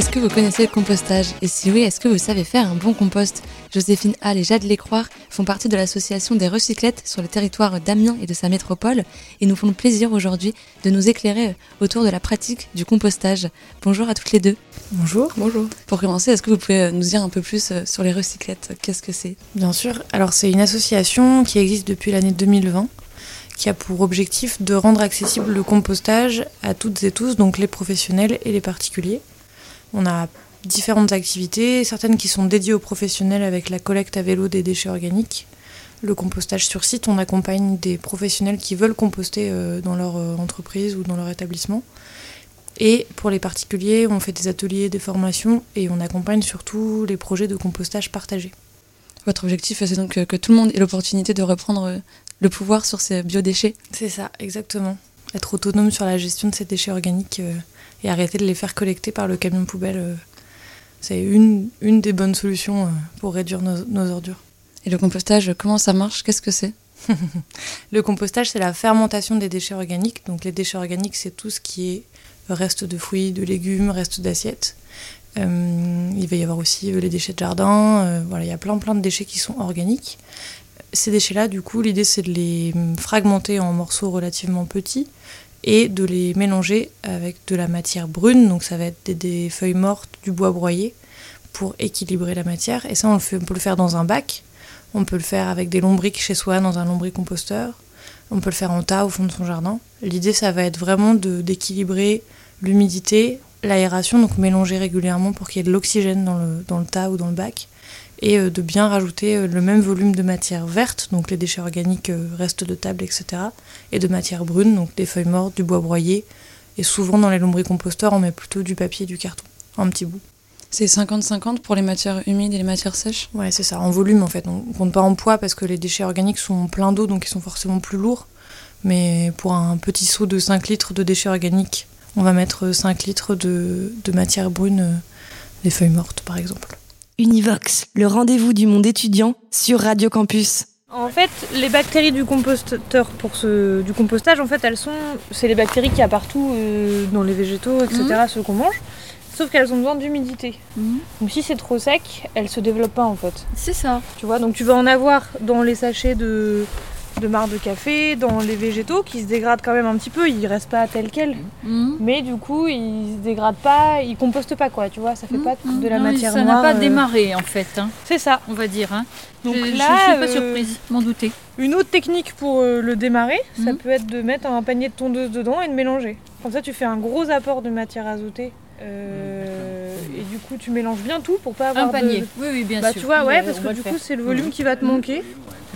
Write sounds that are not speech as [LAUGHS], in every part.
Est-ce que vous connaissez le compostage? Et si oui, est-ce que vous savez faire un bon compost? Joséphine Hall et Jade Lécroire font partie de l'association des recyclettes sur le territoire d'Amiens et de sa métropole et nous font le plaisir aujourd'hui de nous éclairer autour de la pratique du compostage. Bonjour à toutes les deux. Bonjour. Bonjour. Pour commencer, est-ce que vous pouvez nous dire un peu plus euh, sur les recyclettes? Qu'est-ce que c'est? Bien sûr. Alors c'est une association qui existe depuis l'année 2020 qui a pour objectif de rendre accessible le compostage à toutes et tous, donc les professionnels et les particuliers. On a différentes activités, certaines qui sont dédiées aux professionnels avec la collecte à vélo des déchets organiques. Le compostage sur site, on accompagne des professionnels qui veulent composter euh, dans leur euh, entreprise ou dans leur établissement. Et pour les particuliers, on fait des ateliers, des formations et on accompagne surtout les projets de compostage partagés. Votre objectif, c'est donc que tout le monde ait l'opportunité de reprendre euh, le pouvoir sur ces biodéchets C'est ça, exactement. Être autonome sur la gestion de ces déchets organiques et arrêter de les faire collecter par le camion poubelle c'est une, une des bonnes solutions euh, pour réduire nos, ordures. Et le compostage, comment ça marche? Qu'est-ce que c'est? [LAUGHS] Le compostage, c'est la fermentation des déchets organiques. Donc les déchets organiques, c'est tout ce qui est reste de fruits, de légumes, reste d'assiettes. Euh, il va y avoir aussi euh, les déchets de jardin. voilà, il y a plein plein de déchets qui sont organiques. Ces déchets-là, du coup, l'idée c'est de les fragmenter en morceaux relativement petits et de les mélanger avec de la matière brune, donc ça va être des, feuilles mortes, du bois broyé, pour équilibrer la matière. Et ça, on, le peut le faire dans un bac, on peut le faire avec des lombriques chez soi, dans un lombricomposteur, on peut le faire en tas au fond de son jardin. L'idée, ça va être vraiment d'équilibrer l'humidité, l'aération, donc mélanger régulièrement pour qu'il y ait de l'oxygène dans le, dans le tas ou dans le bac et euh, de bien rajouter euh, le même volume de matière verte, donc les déchets organiques, euh, restent de table, etc., et de matière brune, donc des feuilles mortes, du bois broyé, et souvent dans les lombricomposteurs, on met plutôt du papier et du carton, un petit bout. C'est 50-50 pour les matières humides et les matières sèches? Ouais, c'est ça, en volume en fait. On compte pas en poids parce que les déchets organiques sont pleins d'eau, donc ils sont forcément plus lourds. Mais pour un petit seau de 5 litres de déchets organiques, on va mettre 5 litres de, de matière brune, des feuilles mortes par exemple. Univox, le rendez-vous du monde étudiant sur Radio Campus. En fait, les bactéries du composteur pour ce, du compostage, en fait, elles sont, c'est les bactéries qu'il y a partout euh, dans les végétaux, etc., mhm. ceux qu'on mange. Sauf qu'elles ont besoin d'humidité. Mhm. Donc si c'est trop sec, elles se développent pas en fait. C'est ça. Tu vois, donc tu vas en avoir dans les sachets de, de marc de café, dans les végétaux qui se dégradent quand même un petit peu, ils restent pas tels quels. Mhm. Mais du coup, ils se dégradent pas, ils compostent pas quoi, tu vois, ça fait mhm. pas de la matière ça noire. Ça n'a pas euh. démarré en fait. Hein. C'est ça. On va dire. Hein. Donc je, là, je suis pas euh, surprise, m'en douter. Une autre technique pour euh, le démarrer, ça Mhm. peut être de mettre un panier de tondeuse dedans et de mélanger. Comme ça, tu fais un gros apport de matière azotée. euh, et du coup, tu mélanges bien tout pour pas avoir Un panier. de... Oui, oui, bien Bah, sûr. tu vois, ouais, parce que du coup, c'est le volume qui va te manquer.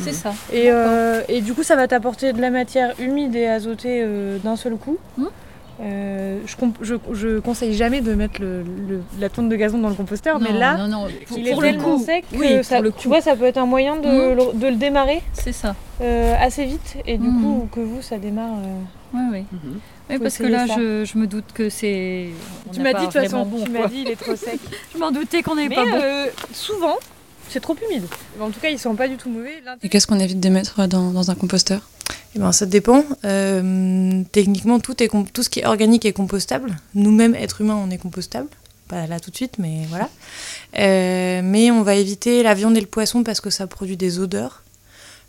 C'est ça. Et, euh, et du coup, ça va t'apporter de la matière humide et azotée euh, d'un seul coup. Hmm. Euh, je, je, je conseille jamais de mettre le, le- la tonte de gazon dans le composteur, Non, mais là, non, non, pour, il est pour le tellement coup, sec que oui, ça, pour le tu vois, ça peut être un moyen de, Hmm. le, de le démarrer c'est ça. euh, assez vite et du coup que vous, ça démarre. euh. Oui, oui. Parce que là, ça. je, je me doute que c'est. Tu m'as dit de toute façon, bon, tu m'as dit il est trop sec. [LAUGHS] Je m'en doutais qu'on n'avait pas bon. euh, souvent, c'est trop humide. En tout cas, ils sont pas du tout mauvais. Et qu'est-ce qu'on évite de mettre dans, dans un composteur Eh ben, ça dépend. Euh, techniquement, tout, est tout ce qui est organique est compostable. Nous-mêmes, êtres humains, on est compostable. Pas là tout de suite, mais voilà. Euh, mais on va éviter la viande et le poisson parce que ça produit des odeurs.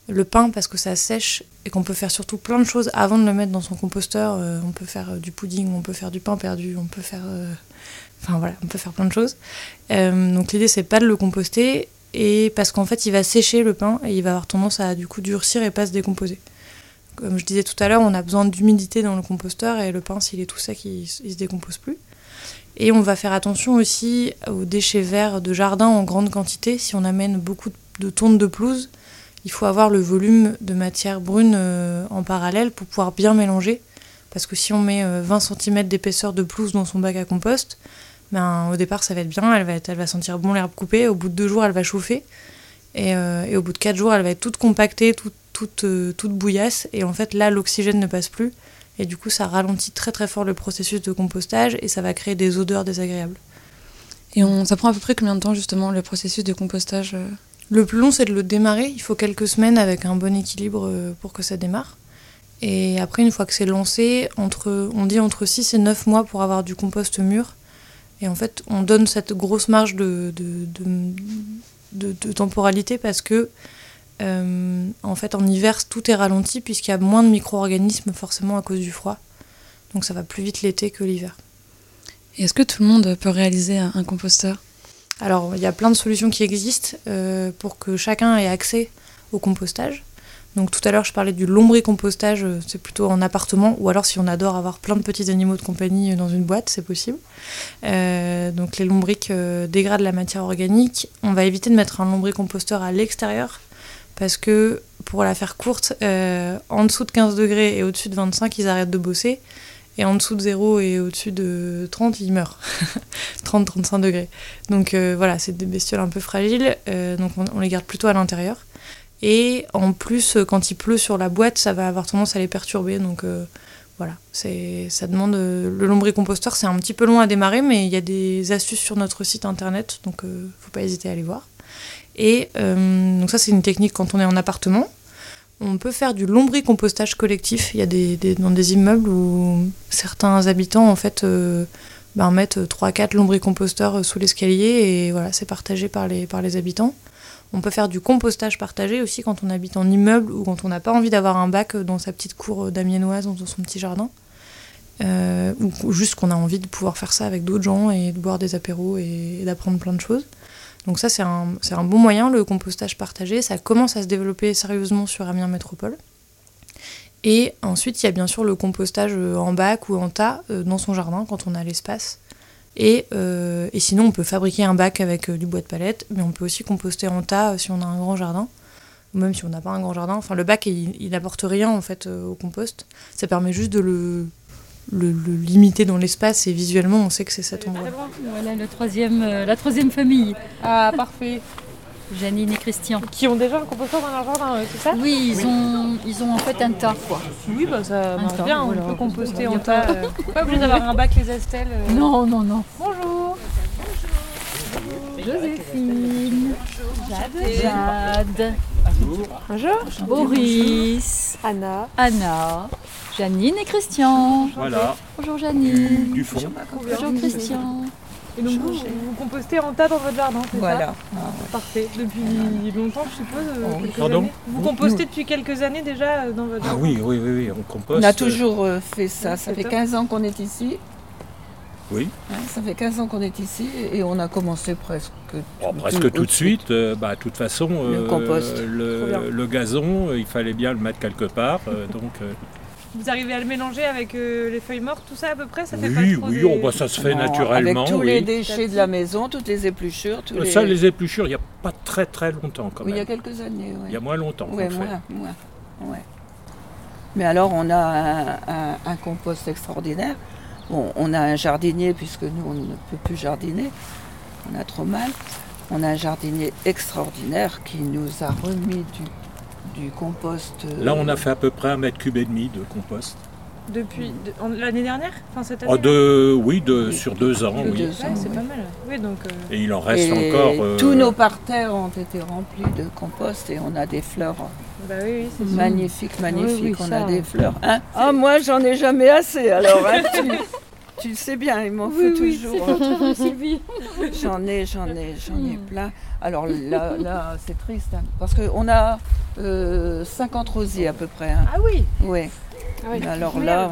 Le pain parce que ça sèche et qu'on peut faire surtout plein de choses avant de le mettre dans son composteur. Euh, on peut faire du pudding, on peut faire du pain perdu, on peut faire... euh, Enfin voilà, on peut faire plein de choses. Euh, donc l'idée, c'est pas de le composter et parce qu'en fait, il va sécher le pain et il va avoir tendance à du coup durcir et pas se décomposer. Comme je disais tout à l'heure, on a besoin d'humidité dans le composteur et le pain, s'il est tout sec, il, il se décompose plus. Et on va faire attention aussi aux déchets verts de jardin en grande quantité. Si on amène beaucoup de tonnes de pelouse, il faut avoir le volume de matière brune euh, en parallèle pour pouvoir bien mélanger. Parce que si on met euh, 20 cm d'épaisseur de pelouse dans son bac à compost, ben, au départ ça va être bien, elle va, être- elle va sentir bon l'herbe coupée, au bout de deux jours elle va chauffer. Et, euh, et au bout de 4 jours, elle va être toute compactée, toute, toute, euh, toute bouillasse. Et en fait, là, l'oxygène ne passe plus. Et du coup, ça ralentit très très fort le processus de compostage et ça va créer des odeurs désagréables. Et on, ça prend à peu près combien de temps justement le processus de compostage euh Le plus long, c'est de le démarrer. Il faut quelques semaines avec un bon équilibre pour que ça démarre. Et après, une fois que c'est lancé, entre, on dit entre 6 et 9 mois pour avoir du compost mûr. Et en fait, on donne cette grosse marge de, de, de, temporalité parce que, euh, en fait, en hiver, tout est ralenti puisqu'il y a moins de micro-organismes forcément à cause du froid. Donc ça va plus vite l'été que l'hiver. Et est-ce que tout le monde peut réaliser un, un composteur? Alors, il y a plein de solutions qui existent euh, pour que chacun ait accès au compostage. Donc, tout à l'heure, je parlais du lombricompostage, euh, c'est plutôt en appartement, ou alors si on adore avoir plein de petits animaux de compagnie euh, dans une boîte, c'est possible. Euh, donc, les lombrics dégradent la matière organique. On va éviter de mettre un lombricomposteur à l'extérieur, parce que, pour la faire courte, en dessous de 15 degrés et au-dessus de 25, ils arrêtent de bosser. Et en dessous de 0 et au-dessus de 30, ils meurent. [LAUGHS] 30-35 degrés. Donc voilà, c'est des bestioles un peu fragiles, donc on, on les garde plutôt à l'intérieur. Et en plus, euh, quand il pleut sur la boîte, ça va avoir tendance à les perturber. Donc euh, voilà, ça demande. euh, le lombricomposteur, c'est un petit peu long à démarrer, mais il y a des astuces sur notre site internet, donc euh, faut pas hésiter à aller voir. Et donc ça, c'est une technique quand on est en appartement. On peut faire du lombricompostage collectif. Il y a des, dans des immeubles où certains habitants en fait ben, mettent 3-4 lombricomposteurs sous l'escalier et voilà, c'est partagé par les, par les habitants. On peut faire du compostage partagé aussi quand on habite en immeuble ou quand on n'a pas envie d'avoir un bac dans sa petite cour d'amiénoise, dans son petit jardin. Euh, ou juste qu'on a envie de pouvoir faire ça avec d'autres gens et de boire des apéros et, d'apprendre plein de choses. Donc ça, c'est un, c'est un bon moyen, le compostage partagé. Ça commence à se développer sérieusement sur Amiens Métropole. Et ensuite, il y a bien sûr le compostage euh, en bac ou en tas euh, dans son jardin quand on a l'espace. Et, euh, et sinon, on peut fabriquer un bac avec euh, du bois de palette, mais on peut aussi composter en tas euh, si on a un grand jardin, ou même si on n'a pas un grand jardin. Enfin, le bac, il, il n'apporte rien en fait euh, au compost. Ça permet juste de le, le, le limiter dans l'espace et visuellement, on sait que c'est cet endroit. Voilà le troisième, euh, la troisième famille. Ah, parfait. Janine et Christian. Qui ont déjà un composteur dans leur jardin, ouais, c'est ça? Oui, ils ont, ils ont en fait un tas, quoi. Oui, bah ça Un marche tas, bien, on voilà. peut composter en pas- tas. euh, Pas obligé d'avoir un bac les Estelles. euh. Non, non, non. Bonjour. Joséphine. Jade. Jade. Bonjour. Boris. Anna. Anna. Janine et Christian. Voilà, Bonjour Janine. du fond. Bonjour Christian. Et donc vous, vous compostez en tas dans votre jardin, c'est Voilà. ça Parfait. Depuis longtemps, je suppose. euh, Oh, quelques Pardon années. Vous compostez depuis quelques années déjà euh, dans votre Ah jardin oui, oui, oui, oui, on composte. On a toujours euh, fait ça. Ça fait top. 15 ans qu'on est ici. Oui, hein, ça fait 15 ans qu'on est ici et on a commencé presque tout, Bon, presque tout, de suite. euh, bah, de toute façon, Le compost. le, Trop bien. le gazon, il fallait bien le mettre quelque part. euh, donc, euh, Vous arrivez à le mélanger avec euh, les feuilles mortes, tout ça à peu près Ça fait oui, pas trop oui, des- oh, bah, ça se fait Non, naturellement. Avec tous oui. les déchets de la maison, toutes les épluchures, tous les... Ça, les épluchures, il n'y a pas très très longtemps quand Oui, il y a quelques années. ouais. Il y a moins longtemps fait. moins, moins, ouais. Mais alors, on a un, un- un compost extraordinaire. Bon, on a un jardinier, puisque nous, on ne peut plus jardiner. On a trop mal. On a un jardinier extraordinaire qui nous a remis du, du compost. euh, Là, on a fait à peu près un mètre cube et demi de compost. Depuis de- l'année dernière Enfin cette année Oh, là de, oui, de, Oui. sur deux ans, De oui. deux Ouais, ans, c'est oui. pas mal. Oui, donc euh, Et il en reste Et encore. euh, Tous nos parterres ont été remplis de compost et on a des fleurs bah oui, oui, magnifiques, magnifiques. oui, on ça, a des fleurs. hein? ah, moi, j'en ai jamais assez. Alors, hein, tu, [LAUGHS] tu le sais bien, il m'en faut toujours. euh, Sylvie. [LAUGHS] J'en ai, j'en ai, j'en ai plein. Alors là, là c'est triste, hein, parce qu'on a euh, 50 rosiers à peu près. hein. Ah oui Ouais. Ah oui, alors là,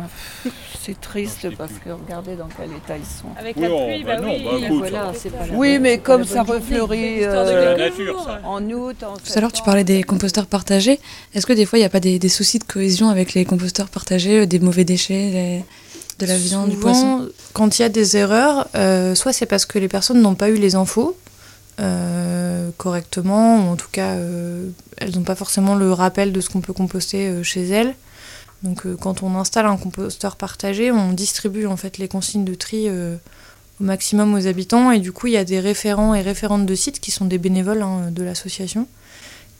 c'est triste parce que regardez dans quel état ils sont. Avec Oui, la oh, pluie, bah bah, non, oui. bah, écoute, Voilà, c'est pas la Oui, mais comme ça refleurit euh, en août, en Tout à l'heure, tu parlais des composteurs partagés. Est-ce que des fois, il n'y a pas des, des soucis de cohésion avec les composteurs partagés, euh, des mauvais déchets, les- de la viande, du poisson Quand il y a des erreurs, euh, soit c'est parce que les personnes n'ont pas eu les infos euh, correctement, ou en tout cas, euh, elles n'ont pas forcément le rappel de ce qu'on peut composter chez elles. Donc, quand on installe un composteur partagé, on distribue en fait les consignes de tri au maximum aux habitants. Et du coup, il y a des référents et référentes de sites qui sont des bénévoles hein, de l'association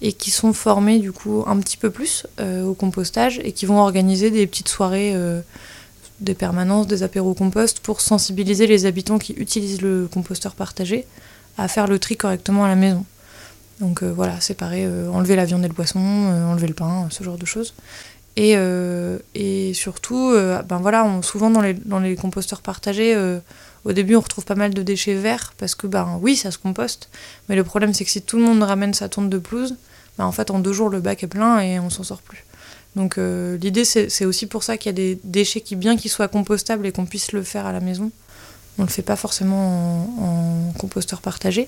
et qui sont formés du coup un petit peu plus euh, au compostage et qui vont organiser des petites soirées, euh, des permanences, des apéros compost pour sensibiliser les habitants qui utilisent le composteur partagé à faire le tri correctement à la maison. Donc euh, voilà, séparer, euh, enlever la viande et le poisson, euh, enlever le pain, ce genre de choses. Et, euh, et surtout, ben voilà, on- souvent dans les, dans les composteurs partagés, au début on retrouve pas mal de déchets verts parce que ben oui, ça se composte. Mais le problème c'est que si tout le monde ramène sa tonte de pelouse, ben, en fait en deux jours le bac est plein et on s'en sort plus. Donc euh, l'idée c'est aussi pour ça qu'il y a des déchets qui, bien qu'ils soient compostables et qu'on puisse le faire à la maison, on le fait pas forcément en, composteur partagé.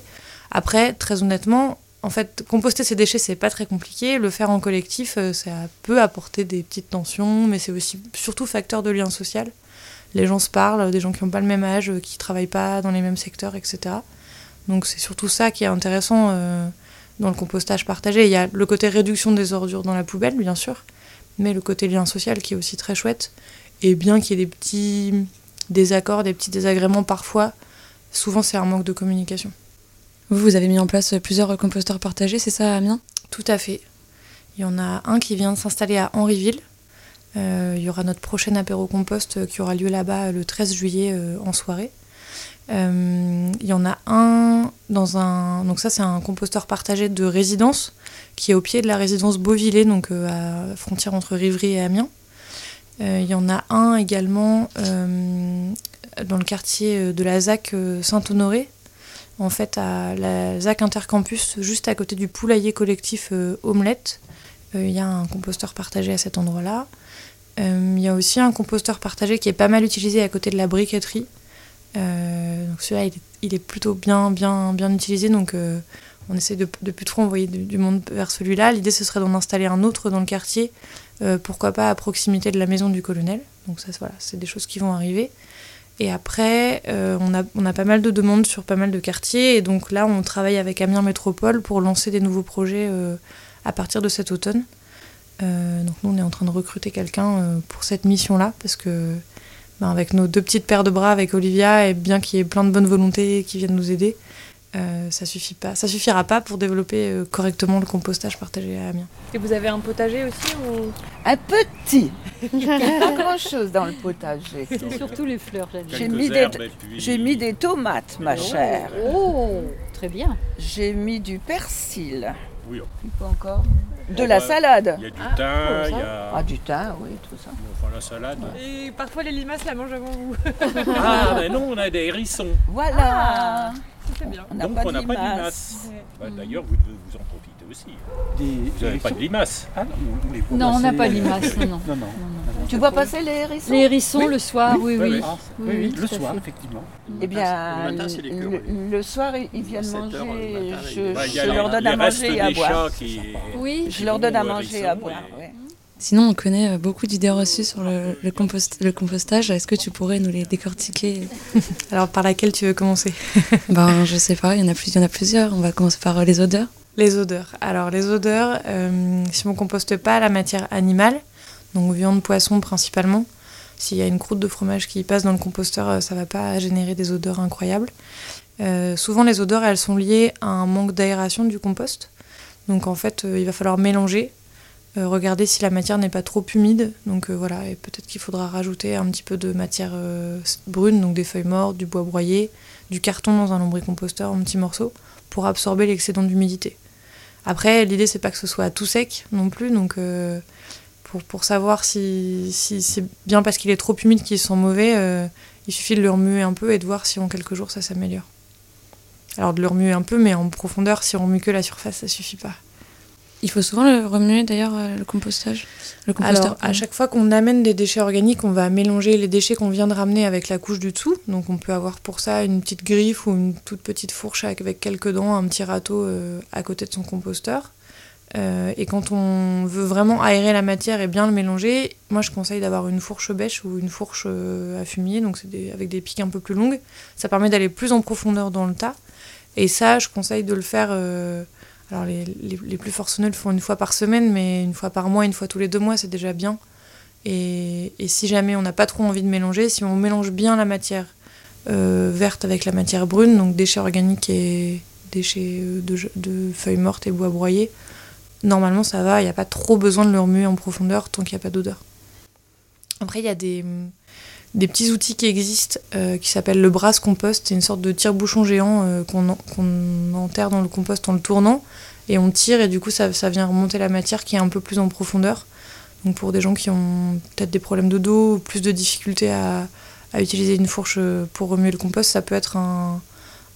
Après, très honnêtement, en fait, composter ces déchets, c'est pas très compliqué. Le faire en collectif, euh, ça peut apporter des petites tensions, mais c'est aussi surtout facteur de lien social. Les gens se parlent, des gens qui n'ont pas le même âge, euh, qui travaillent pas dans les mêmes secteurs, etc. Donc c'est surtout ça qui est intéressant dans le compostage partagé. Il y a le côté réduction des ordures dans la poubelle, bien sûr, mais le côté lien social qui est aussi très chouette. Et bien qu'il y ait des petits désaccords, des petits désagréments parfois, souvent c'est un manque de communication. Vous, vous avez mis en place plusieurs composteurs partagés, c'est ça, Amiens? Tout à fait. Il y en a un qui vient de s'installer à Henryville. Euh, il y aura notre prochain apéro compost euh, qui aura lieu là-bas le 13 juillet euh, en soirée. Euh, il y en a un dans un. Donc, ça, c'est un composteur partagé de résidence qui est au pied de la résidence Beauvillé, donc euh, à la frontière entre Rivry et Amiens. Euh, il y en a un également euh, dans le quartier euh, de la ZAC euh, Saint-Honoré, en fait à la ZAC Intercampus, juste à côté du poulailler collectif euh, Omelette. Euh, Il y a un composteur partagé à cet endroit-là. Euh, Il y a aussi un composteur partagé qui est pas mal utilisé à côté de la briqueterie. Euh, donc celui-là, il, est- plutôt bien, bien, bien utilisé. Donc euh, on essaie de, de plus trop envoyer du, monde vers celui-là. L'idée, ce serait d'en installer un autre dans le quartier. Euh, pourquoi pas à proximité de la maison du colonel. Donc ça, voilà, c'est des choses qui vont arriver. Et après, on, a, on a pas mal de demandes sur pas mal de quartiers. Et donc là, on travaille avec Amiens Métropole pour lancer des nouveaux projets à partir de cet automne. Donc nous, on est en train de recruter quelqu'un pour cette mission-là, parce que ben, avec nos deux petites paires de bras avec Olivia, et bien qu'il y ait plein de bonne volonté qui viennent nous aider, euh, ça suffit pas, ça suffira pas pour développer euh, correctement le compostage partagé à Amiens. Et vous avez un potager aussi ou... Un petit [LAUGHS] Pas grand chose dans le potager. C'est surtout les fleurs. J'ai mis, des, puis- mis des tomates, ma chère. Oh, très bien. J'ai mis du persil. Oui, Pas encore. De Oh, la bah, salade. il y a du Ah, thym, oh, il y a. Ah, du thym, oui, tout ça. Enfin, la salade. Et parfois les limaces la mangent avant vous. [LAUGHS] Ah, mais non, on a des hérissons. Voilà. C'est bien. On n'a Donc, pas on n'a de pas de limaces. limaces. Bah, D'ailleurs, vous devez vous en profiter aussi. vous n'avez pas de limaces. Ah non, on les voit Non, on n'a pas euh, limaces, [LAUGHS] non, non. non, non. Tu vois passer les hérissons Les hérissons le soir, oui, oui. oui. Ah, Oui, oui, oui, le soir, fait. effectivement. Eh bien, Le matin, c'est les le, le- soir, ils- viennent manger. heures, le matin, je Bah, leur donne à manger et à des boire. Oui. Je leur donne à manger et à boire. Sinon, on connaît euh, beaucoup d'idées reçues sur le, le compost- le compostage. Est-ce que tu pourrais nous les décortiquer? [LAUGHS] Alors par laquelle tu veux commencer? Ben, je sais pas, il y en a plus, il y en a plusieurs. On va commencer par euh, les odeurs. Les odeurs. Alors les odeurs, euh, si on composte pas la matière animale, donc viande, poisson principalement, s'il y a une croûte de fromage qui passe dans le composteur, euh, ça va pas générer des odeurs incroyables. Euh, souvent les odeurs, elles sont liées à un manque d'aération du compost. Donc en fait, il va falloir mélanger, regarder si la matière n'est pas trop humide. Donc voilà, et peut-être qu'il faudra rajouter un petit peu de matière brune, donc des feuilles mortes, du bois broyé, du carton dans un lombricomposteur en petits morceaux, pour absorber l'excédent d'humidité. Après, l'idée c'est pas que ce soit tout sec non plus, donc euh, pour, savoir si, si c'est bien parce qu'il est trop humide qu'il sent mauvais, euh, il suffit de le remuer un peu et de voir si en quelques jours ça s'améliore. Alors de le remuer un peu, mais en profondeur, si on remue que la surface, ça suffit pas. Il faut souvent le remuer d'ailleurs, euh, le compostage. Le composteur. Alors, à chaque fois qu'on amène des déchets organiques, on va mélanger les déchets qu'on vient de ramener avec la couche du dessous. Donc, on peut avoir pour ça une petite griffe ou une toute petite fourche avec, quelques dents, un petit râteau euh, à côté de son composteur. Euh, et quand on veut vraiment aérer la matière et bien le mélanger, moi je conseille d'avoir une fourche bêche ou une fourche euh, à fumier, donc c'est des- avec des pics un peu plus longues. Ça permet d'aller plus en profondeur dans le tas. Et ça, je conseille de le faire. euh, alors les, plus forceneux le font une fois par semaine, mais une fois par mois, une fois tous les deux mois, c'est déjà bien. Et, et si jamais on n'a pas trop envie de mélanger, si on mélange bien la matière euh, verte avec la matière brune, donc déchets organiques et déchets euh, de, de feuilles mortes et bois broyés, normalement ça va, il n'y a pas trop besoin de le remuer en profondeur tant qu'il n'y a pas d'odeur. Après, il y a des, des petits outils qui existent euh, qui s'appellent le brasse compost. C'est une sorte de tire-bouchon géant euh, qu'on en- qu'on enterre dans le compost en le tournant et on tire et du coup ça, ça vient remonter la matière qui est un peu plus en profondeur. Donc pour des gens qui ont peut-être des problèmes de dos ou plus de difficultés à, à utiliser une fourche euh, pour remuer le compost, ça peut être un,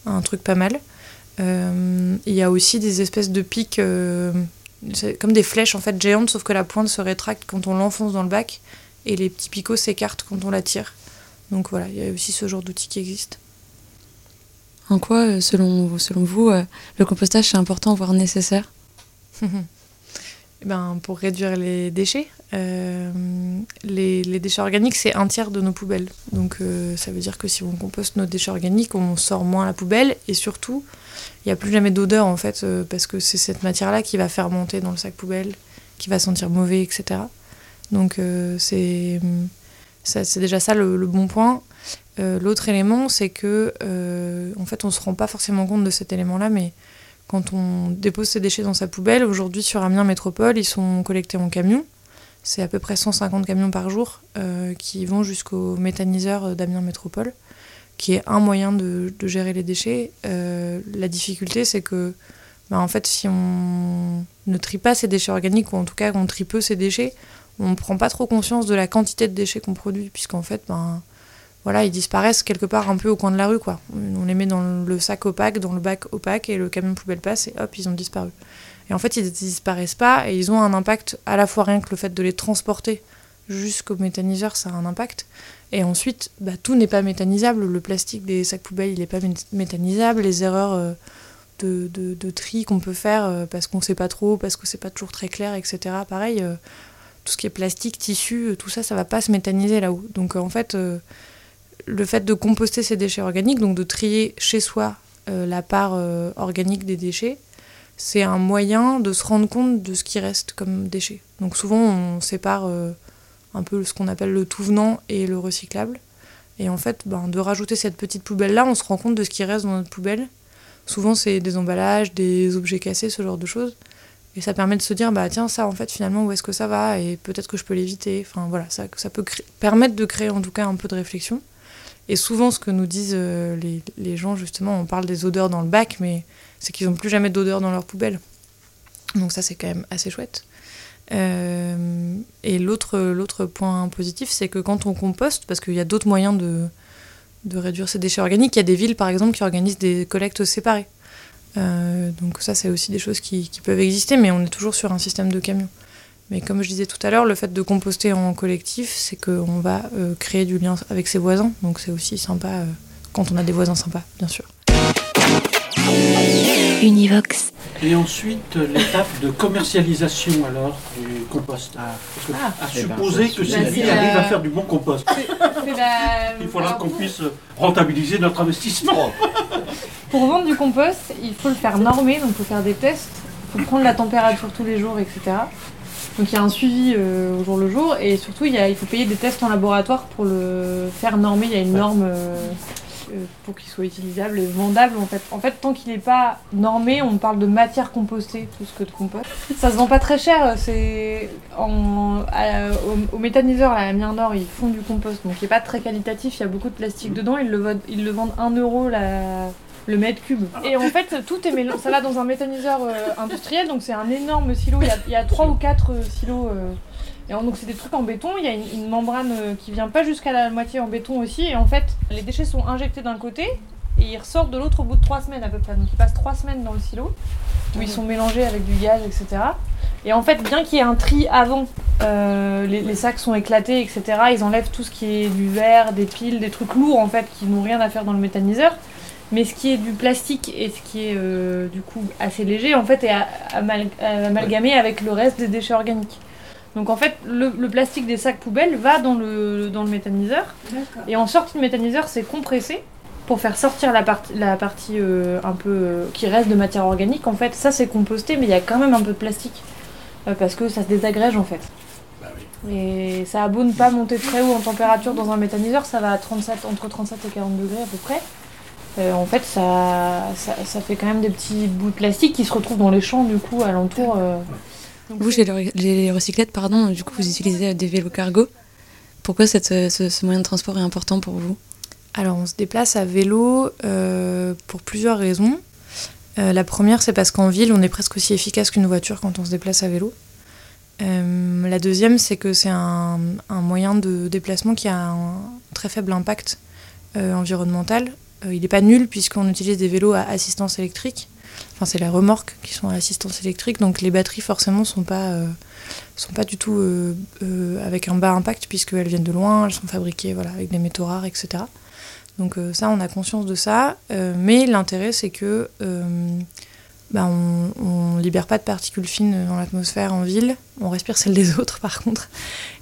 un truc pas mal. Il y a aussi des espèces de pics, comme des flèches en fait géantes, sauf que la pointe se rétracte quand on l'enfonce dans le bac et les petits picots s'écartent quand on la tire. Donc voilà, il y a aussi ce genre d'outil qui existe. En quoi, euh, selon, selon vous, euh, le compostage c'est important, voire nécessaire? [LAUGHS] Eh ben, pour réduire les déchets, euh, les, les déchets organiques, c'est un tiers de nos poubelles. Donc euh, ça veut dire que si on composte nos déchets organiques, on sort moins la poubelle et surtout, il n'y a plus jamais d'odeur en fait, euh, parce que c'est cette matière-là qui va fermenter dans le sac poubelle, qui va sentir mauvais, etc. Donc euh, c'est déjà ça le, bon point. Euh, L'autre élément, c'est que euh, en fait, on se rend pas forcément compte de cet élément-là, mais quand on dépose ses déchets dans sa poubelle, aujourd'hui sur Amiens Métropole, ils sont collectés en camion. C'est à peu près 150 camions par jour qui vont jusqu'au méthaniseur d'Amiens Métropole, qui est un moyen de, gérer les déchets. La difficulté, c'est que, bah, en fait, si on ne trie pas ces déchets organiques, ou en tout cas qu'on trie peu ces déchets, on ne prend pas trop conscience de la quantité de déchets qu'on produit, puisqu'en fait, ben, voilà, ils disparaissent quelque part un peu au coin de la rue, quoi. On les met dans le sac opaque, dans le bac opaque, et le camion poubelle passe, et hop, ils ont disparu. Et en fait, ils ne disparaissent pas, et ils ont un impact à la fois rien que le fait de les transporter jusqu'au méthaniseur, ça a un impact. Et ensuite, bah, tout n'est pas méthanisable. Le plastique des sacs poubelles, il n'est pas mé- méthanisable. Les erreurs euh, de tri qu'on peut faire euh, parce qu'on ne sait pas trop, parce que c'est pas toujours très clair, etc. Pareil, euh, tout ce qui est plastique, tissu, euh, tout ça, ça va pas se méthaniser là-haut. Donc euh, en fait, euh, le fait de composter ces déchets organiques, donc de trier chez soi la part organique des déchets, c'est un moyen de se rendre compte de ce qui reste comme déchets. Donc souvent, on sépare un peu ce qu'on appelle le tout venant et le recyclable. Et en fait, ben, de rajouter cette petite poubelle-là, on se rend compte de ce qui reste dans notre poubelle. Souvent, c'est des emballages, des objets cassés, ce genre de choses. Et ça permet de se dire, bah tiens, ça, en fait, finalement, où est-ce que ça va Et peut-être que je peux l'éviter. Enfin, voilà, ça, ça peut permettre de créer en tout cas un peu de réflexion. Et souvent, ce que nous disent euh, les, les gens, justement, on parle des odeurs dans le bac, mais c'est qu'ils n'ont plus jamais d'odeur dans leur poubelle. Donc ça, c'est quand même assez chouette. Euh, et l'autre, l'autre point positif, c'est que quand on composte, parce qu'il y a d'autres moyens de, de réduire ces déchets organiques, il y a des villes, par exemple, qui organisent des collectes séparées. Euh, donc ça, c'est aussi des choses qui, qui peuvent exister, mais on est toujours sur un système de camions. Mais comme je disais tout à l'heure, le fait de composter en collectif, c'est qu'on va euh, créer du lien avec ses voisins. Donc c'est aussi sympa euh, quand on a des voisins sympas, bien sûr. Univox. Et ensuite, l'étape de commercialisation alors du compost. Que, Ah. à Eh ben, supposer que Sylvie Bah, arrive la- à faire du bon compost. C'est la- Il faudra alors, qu'on puisse rentabiliser notre investissement. Pour vendre du compost, il faut le faire normer, donc il faut faire des tests, il faut prendre la température tous les jours, etc. Donc il y a un suivi euh, au jour le jour et surtout il, y a- il faut payer des tests en laboratoire pour le faire normer. Il y a une norme euh, euh, pour qu'il soit utilisable et vendable en fait. En fait, tant qu'il n'est pas normé, on parle de matière compostée plus que de compost. Ça se vend pas très cher. C'est en, à- au, au méthaniseur à la Amiens Nord, ils font du compost, donc il n'est pas très qualitatif. Il y a beaucoup de plastique dedans. Ils le, vendent- ils le vendent 1 euro la, le mètre cube. Et en fait, tout est mélangé. Ça va dans un méthaniseur euh, industriel, donc c'est un énorme silo. Il y a, 3 ou 4 silos. euh, et donc c'est des trucs en béton. Il y a une, membrane euh, qui vient pas jusqu'à la moitié en béton aussi. Et en fait, les déchets sont injectés d'un côté et ils ressortent de l'autre au bout de 3 semaines à peu près. Donc ils passent 3 semaines dans le silo où ils sont mélangés avec du gaz, etc. Et en fait, bien qu'il y ait un tri avant, euh, les, les sacs sont éclatés, etc. Ils enlèvent tout ce qui est du verre, des piles, des trucs lourds en fait qui n'ont rien à faire dans le méthaniseur. Mais ce qui est du plastique et ce qui est euh, du coup assez léger, en fait, est amal- amalgamé avec le reste des déchets organiques. Donc en fait, le, le plastique des sacs poubelles va dans le, dans le méthaniseur. Et en sortie de méthaniseur, c'est compressé pour faire sortir la partie, la partie euh, un peu euh, qui reste de matière organique. En fait, ça c'est composté, mais il y a quand même un peu de plastique. Parce que ça se désagrège en fait. Et ça a beau ne pas monter très haut en température dans un méthaniseur, ça va à 37, entre 37 et 40 degrés à peu près. Euh, en fait, ça, ça, ça fait quand même des petits bouts de plastique qui se retrouvent dans les champs, du coup, alentour. euh. Vous, chez les, les recyclettes, pardon, du coup, vous utilisez des vélos cargo. Pourquoi cette, ce, ce moyen de transport est important pour vous? Alors, on se déplace à vélo euh, pour plusieurs raisons. Euh, la première, c'est parce qu'en ville, on est presque aussi efficace qu'une voiture quand on se déplace à vélo. Euh, la deuxième, c'est que c'est un, un moyen de déplacement qui a un très faible impact euh, environnemental. Euh, il n'est pas nul puisqu'on utilise des vélos à assistance électrique. Enfin, c'est les remorques qui sont à assistance électrique, donc les batteries forcément sont euh, sont pas du tout euh, avec un bas impact puisqu'elles viennent de loin, elles sont fabriquées voilà avec des métaux rares, etc. Donc ça, on a conscience de ça, mais l'intérêt c'est que bah, on, on libère pas de particules fines dans l'atmosphère en ville, on respire celles des autres [LAUGHS] par contre.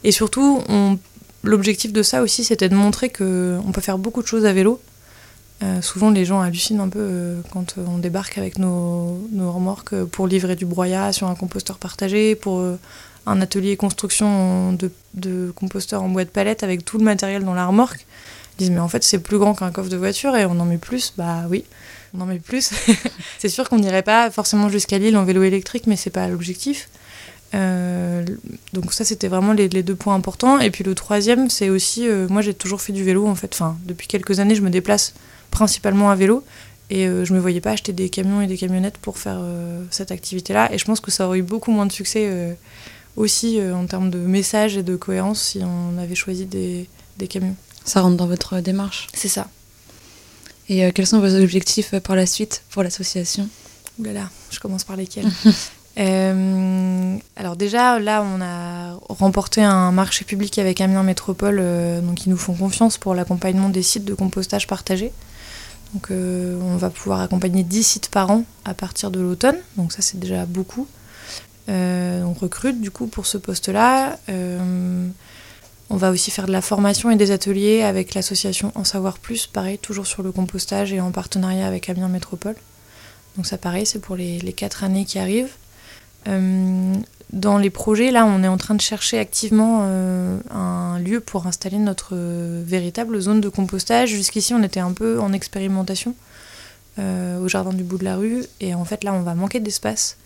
Et surtout, l'objectif de ça aussi, c'était de montrer que on peut faire beaucoup de choses à vélo. Euh, souvent, les gens hallucinent un peu euh, quand euh, on débarque avec nos, nos remorques pour livrer du broyat sur un composteur partagé, pour un atelier construction de, de composteur en bois de palette avec tout le matériel dans la remorque. Ils disent, mais en fait, c'est plus grand qu'un coffre de voiture et on en met plus. Bah oui, on en met plus. [LAUGHS] c'est sûr qu'on n'irait pas forcément jusqu'à Lille en vélo électrique, mais c'est pas l'objectif. Donc ça c'était vraiment les, deux points importants et puis le troisième c'est aussi moi j'ai toujours fait du vélo en fait enfin depuis quelques années je me déplace principalement à vélo et euh, je me voyais pas acheter des camions et des camionnettes pour faire euh, cette activité là et je pense que ça aurait eu beaucoup moins de succès euh, aussi euh, en termes de message et de cohérence si on avait choisi des, des camions Ça rentre dans votre démarche C'est ça. Et quels sont vos objectifs par la suite pour l'association? Ouh là là, je commence par lesquels? [LAUGHS] Alors déjà, là, on a remporté un marché public avec Amiens Métropole, donc ils nous font confiance pour l'accompagnement des sites de compostage partagés. Donc euh, on va pouvoir accompagner 10 sites par an à partir de l'automne, donc ça c'est déjà beaucoup. Euh, on recrute du coup pour ce poste-là. Euh, on va aussi faire de la formation et des ateliers avec l'association En Savoir Plus, pareil, toujours sur le compostage et en partenariat avec Amiens Métropole. Donc ça pareil, c'est pour les, les quatre années qui arrivent. Dans les projets, là, on est en train de chercher activement euh, un lieu pour installer notre euh, véritable zone de compostage. Jusqu'ici, on était un peu en expérimentation euh, au jardin du bout de la rue. Et en fait, là, on va manquer d'espace.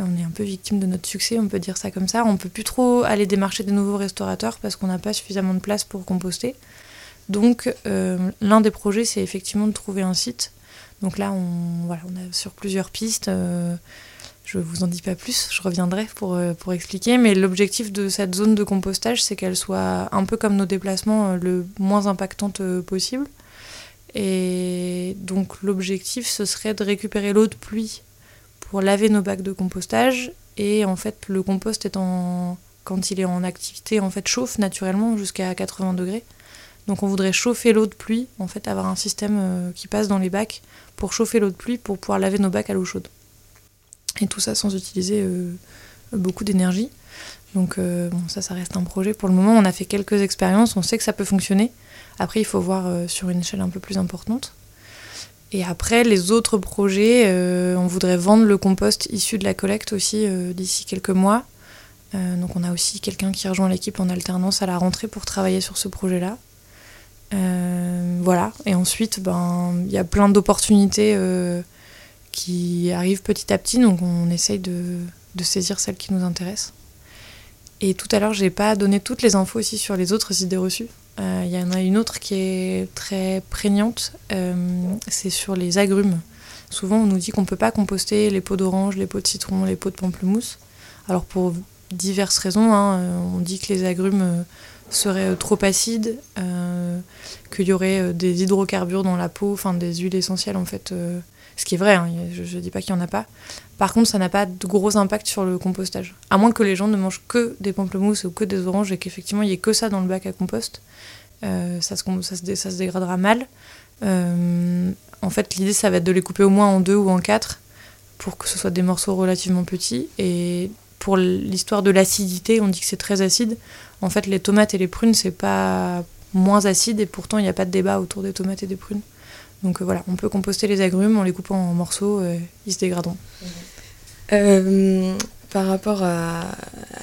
On est un peu victime de notre succès, on peut dire ça comme ça. On peut plus trop aller démarcher des nouveaux restaurateurs parce qu'on n'a pas suffisamment de place pour composter. Donc, l'un des projets, c'est effectivement de trouver un site. Donc là, on, voilà, on est sur plusieurs pistes. Je vous en dis pas plus, je reviendrai pour, euh, pour expliquer. Mais l'objectif de cette zone de compostage, c'est qu'elle soit un peu comme nos déplacements, euh, le moins impactante euh, possible. Et donc l'objectif, ce serait de récupérer l'eau de pluie pour laver nos bacs de compostage. Et en fait, le compost étant, quand il est en activité, en fait, chauffe naturellement jusqu'à 80 degrés. Donc on voudrait chauffer l'eau de pluie, en fait, avoir un système qui passe dans les bacs pour chauffer l'eau de pluie pour pouvoir laver nos bacs à l'eau chaude. Et tout ça sans utiliser euh, beaucoup d'énergie. Donc euh, bon, ça, ça reste un projet. Pour le moment, on a fait quelques expériences, on sait que ça peut fonctionner. Après, il faut voir euh, sur une échelle un peu plus importante. Et après, les autres projets, on voudrait vendre le compost issu de la collecte aussi d'ici quelques mois. Donc on a aussi quelqu'un qui rejoint l'équipe en alternance à la rentrée pour travailler sur ce projet-là. Voilà, et ensuite, ben, il y a plein d'opportunités qui arrivent petit à petit, donc on essaye de, saisir celles qui nous intéressent. Et tout à l'heure, j'ai pas donné toutes les infos aussi sur les autres idées reçues. Euh, Il y en a une autre qui est très prégnante, euh, c'est sur les agrumes. Souvent, on nous dit qu'on peut pas composter les pots d'orange, les pots de citron, les pots de pamplemousse. Alors pour diverses raisons, hein, euh, on dit que les agrumes seraient trop acides, qu'il y aurait des hydrocarbures dans la peau, enfin des huiles essentielles en fait. Ce qui est vrai, hein, je, je dis pas qu'il y en a pas. Par contre, ça n'a pas de gros impact sur le compostage. À moins que les gens ne mangent que des pamplemousses ou que des oranges et qu'effectivement il y ait que ça dans le bac à compost. Euh, ça se dégradera mal. Euh, en fait, l'idée, ça va être de les couper au moins en deux ou en quatre pour que ce soit des morceaux relativement petits. Et pour l'histoire de l'acidité, on dit que c'est très acide. En fait, les tomates et les prunes, c'est pas moins acide et pourtant, il n'y a pas de débat autour des tomates et des prunes. Donc euh, voilà, on peut composter les agrumes en les coupant en morceaux, euh, ils se dégraderont. Euh, Par rapport à,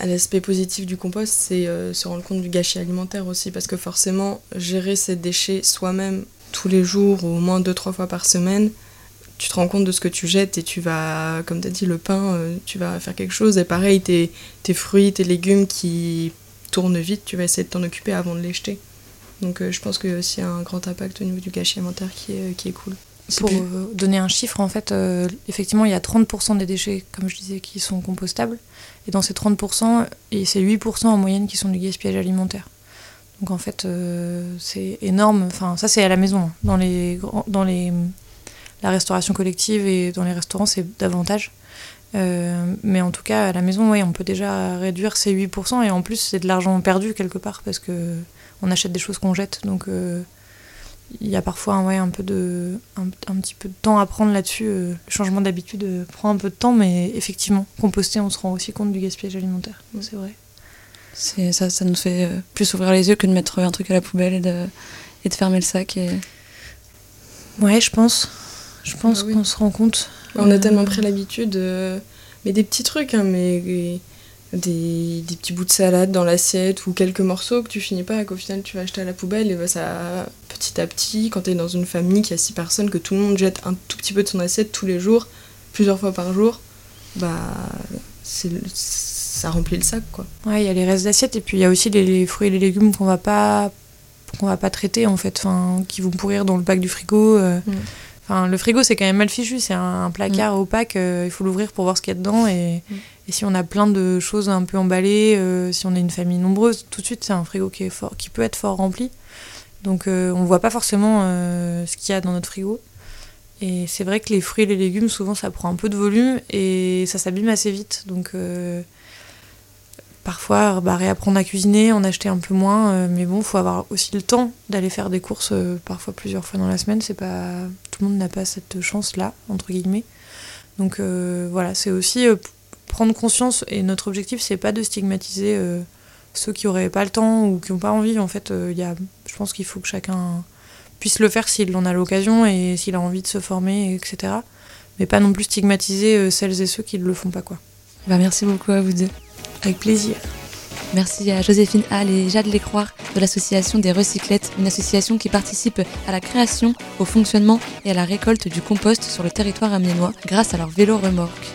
l'aspect positif du compost, c'est se rendre compte du gâchis alimentaire aussi, parce que forcément, gérer ces déchets soi-même tous les jours ou au moins deux, trois fois par semaine, tu te rends compte de ce que tu jettes et tu vas, comme tu as dit, le pain, tu vas faire quelque chose. Et pareil, tes, fruits, tes légumes qui tournent vite, tu vas essayer de t'en occuper avant de les jeter. Donc euh, je pense qu'il y a aussi un grand impact au niveau du gâchis alimentaire qui est, qui est cool. Pour euh, donner un chiffre, en fait, effectivement, il y a 30% des déchets, comme je disais, qui sont compostables. Et dans ces 30%, c'est 8% en moyenne qui sont du gaspillage alimentaire. Donc en fait, c'est énorme. Enfin, ça, c'est à la maison. Hein. Dans les, dans les la restauration collective et dans les restaurants, c'est davantage. Euh, mais en tout cas, à la maison, oui, on peut déjà réduire ces 8%. Et en plus, c'est de l'argent perdu quelque part parce que on achète des choses qu'on jette. Donc, euh, il y a parfois ouais, un, peu de, un, petit peu de temps à prendre là-dessus. Euh, le changement d'habitude prend un peu de temps, mais effectivement, composter, on se rend aussi compte du gaspillage alimentaire. C'est vrai. Ça, ça nous fait plus ouvrir les yeux que de mettre un truc à la poubelle et de, et de fermer le sac. Et... Ouais, je pense. Je pense bah qu'on se rend compte. On a tellement pris l'habitude, euh, mais des petits trucs, hein, mais des, des, petits bouts de salade dans l'assiette ou quelques morceaux que tu finis pas et qu'au final tu vas acheter à la poubelle et bah ça petit à petit quand tu es dans une famille qui a six personnes que tout le monde jette un tout petit peu de son assiette tous les jours plusieurs fois par jour bah c'est ça remplit le sac quoi ouais il y a les restes d'assiette et puis il y a aussi les, fruits et les légumes qu'on va pas qu'on va pas traiter en fait enfin qui vont pourrir dans le bac du frigo euh. Mm le frigo, c'est quand même mal fichu. C'est un, placard mm. opaque. Euh, il faut l'ouvrir pour voir ce qu'il y a dedans. Et, mm. si on a plein de choses un peu emballées, euh, si on est une famille nombreuse, tout de suite, c'est un frigo qui, est fort, qui peut être fort rempli. Donc, euh, on ne voit pas forcément ce qu'il y a dans notre frigo. Et c'est vrai que les fruits et les légumes, souvent, ça prend un peu de volume et ça s'abîme assez vite. Donc, parfois réapprendre à cuisiner, en acheter un peu moins, euh, mais bon, il faut avoir aussi le temps d'aller faire des courses euh, parfois plusieurs fois dans la semaine. C'est pas tout le monde n'a pas cette chance là entre guillemets. Donc euh, voilà, c'est aussi prendre conscience et notre objectif c'est pas de stigmatiser ceux qui auraient pas le temps ou qui n'ont pas envie. En fait, il y a, je pense qu'il faut que chacun puisse le faire s'il en a l'occasion et s'il a envie de se former, etc. Mais pas non plus stigmatiser celles et ceux qui ne le font pas quoi. Bah, merci beaucoup à vous deux. Avec plaisir. Merci à Joséphine Hall et Jade Lécroire de l'association des Recyclettes, une association qui participe à la création, au fonctionnement et à la récolte du compost sur le territoire amiénois grâce à leur vélo remorque.